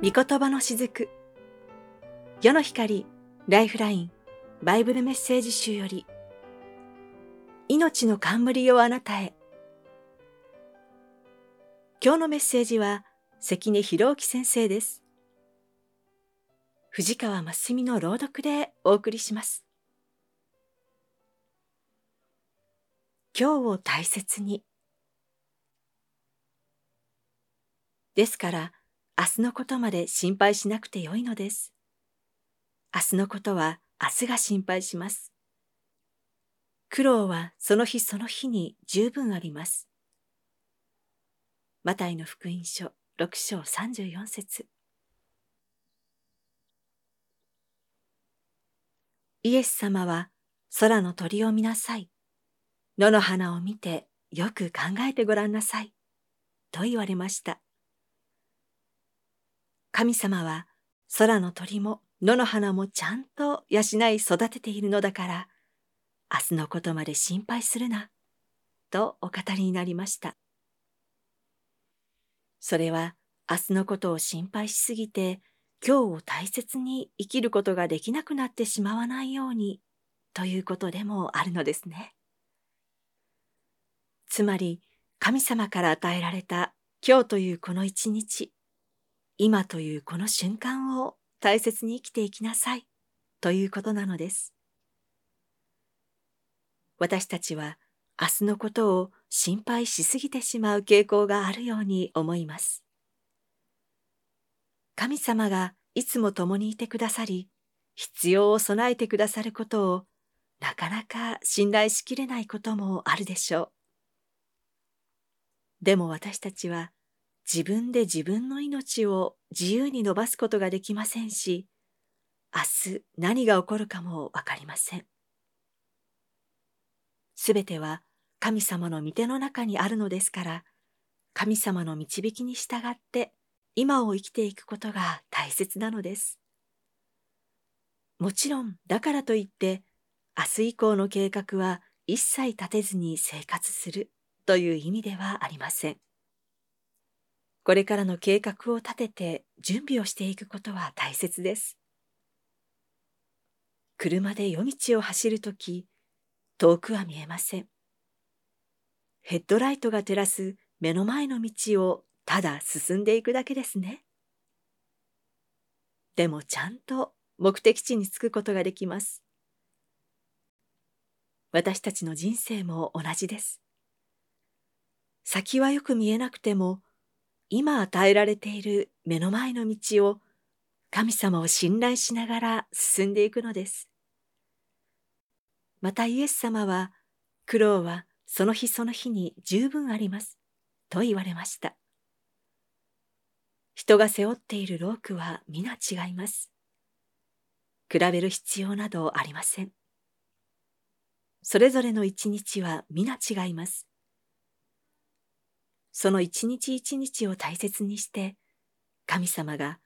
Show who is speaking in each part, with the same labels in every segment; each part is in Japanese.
Speaker 1: 御言葉のしずく世の光ライフラインバイブルメッセージ集より。命の冠をあなたへ。今日のメッセージは関根博之先生です。藤川真澄の朗読でお送りします。今日を大切に。ですから明日のことまで心配しなくてよいのです。明日のことは明日が心配します。苦労はその日その日に十分あります。マタイの福音書6章34節イエス様は空の鳥を見なさい。野の花を見てよく考えてごらんなさい。と言われました。神様は空の鳥も野の花もちゃんと養い育てているのだから、明日のことまで心配するな、とお語りになりました。それは明日のことを心配しすぎて、今日を大切に生きることができなくなってしまわないように、ということでもあるのですね。つまり、神様から与えられた今日というこの一日、今というこの瞬間を大切に生きていきなさいということなのです。私たちは明日のことを心配しすぎてしまう傾向があるように思います。神様がいつも共にいてくださり、必要を備えてくださることをなかなか信頼しきれないこともあるでしょう。でも私たちは自分で自分の命を自由に伸ばすことができませんし、明日何が起こるかもわかりません。すべては神様の御手の中にあるのですから、神様の導きに従って今を生きていくことが大切なのです。もちろん、だからといって、明日以降の計画は一切立てずに生活するという意味ではありません。これからの計画を立てて準備をしていくことは大切です。車で夜道を走るとき、遠くは見えません。ヘッドライトが照らす目の前の道をただ進んでいくだけですね。でもちゃんと目的地に着くことができます。私たちの人生も同じです。先はよく見えなくても今与えられている目の前の道を神様を信頼しながら進んでいくのです。またイエス様は苦労はその日その日に十分ありますと言われました。人が背負っているロークは皆違います。比べる必要などありません。それぞれの一日は皆違います。その一日一日を大切にして、神様が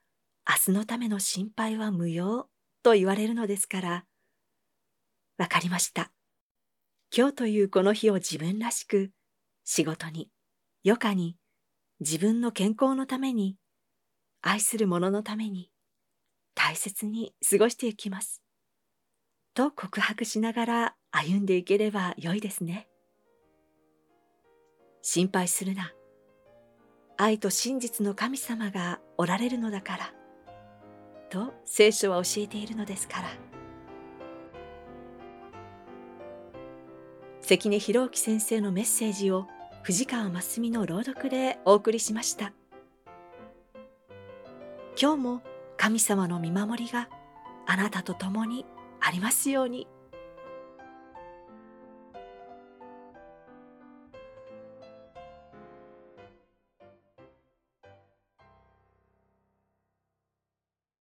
Speaker 1: 明日のための心配は無用と言われるのですから、わかりました。今日というこの日を自分らしく、仕事に、余暇に、自分の健康のために、愛する者のために、大切に過ごしていきます。と告白しながら歩んでいければよいですね。心配するな。愛と真実の神様がおられるのだから。と聖書は教えているのですから。関根博之先生のメッセージを藤川真澄の朗読でお送りしました。今日も神様の見守りがあなたと共にありますように。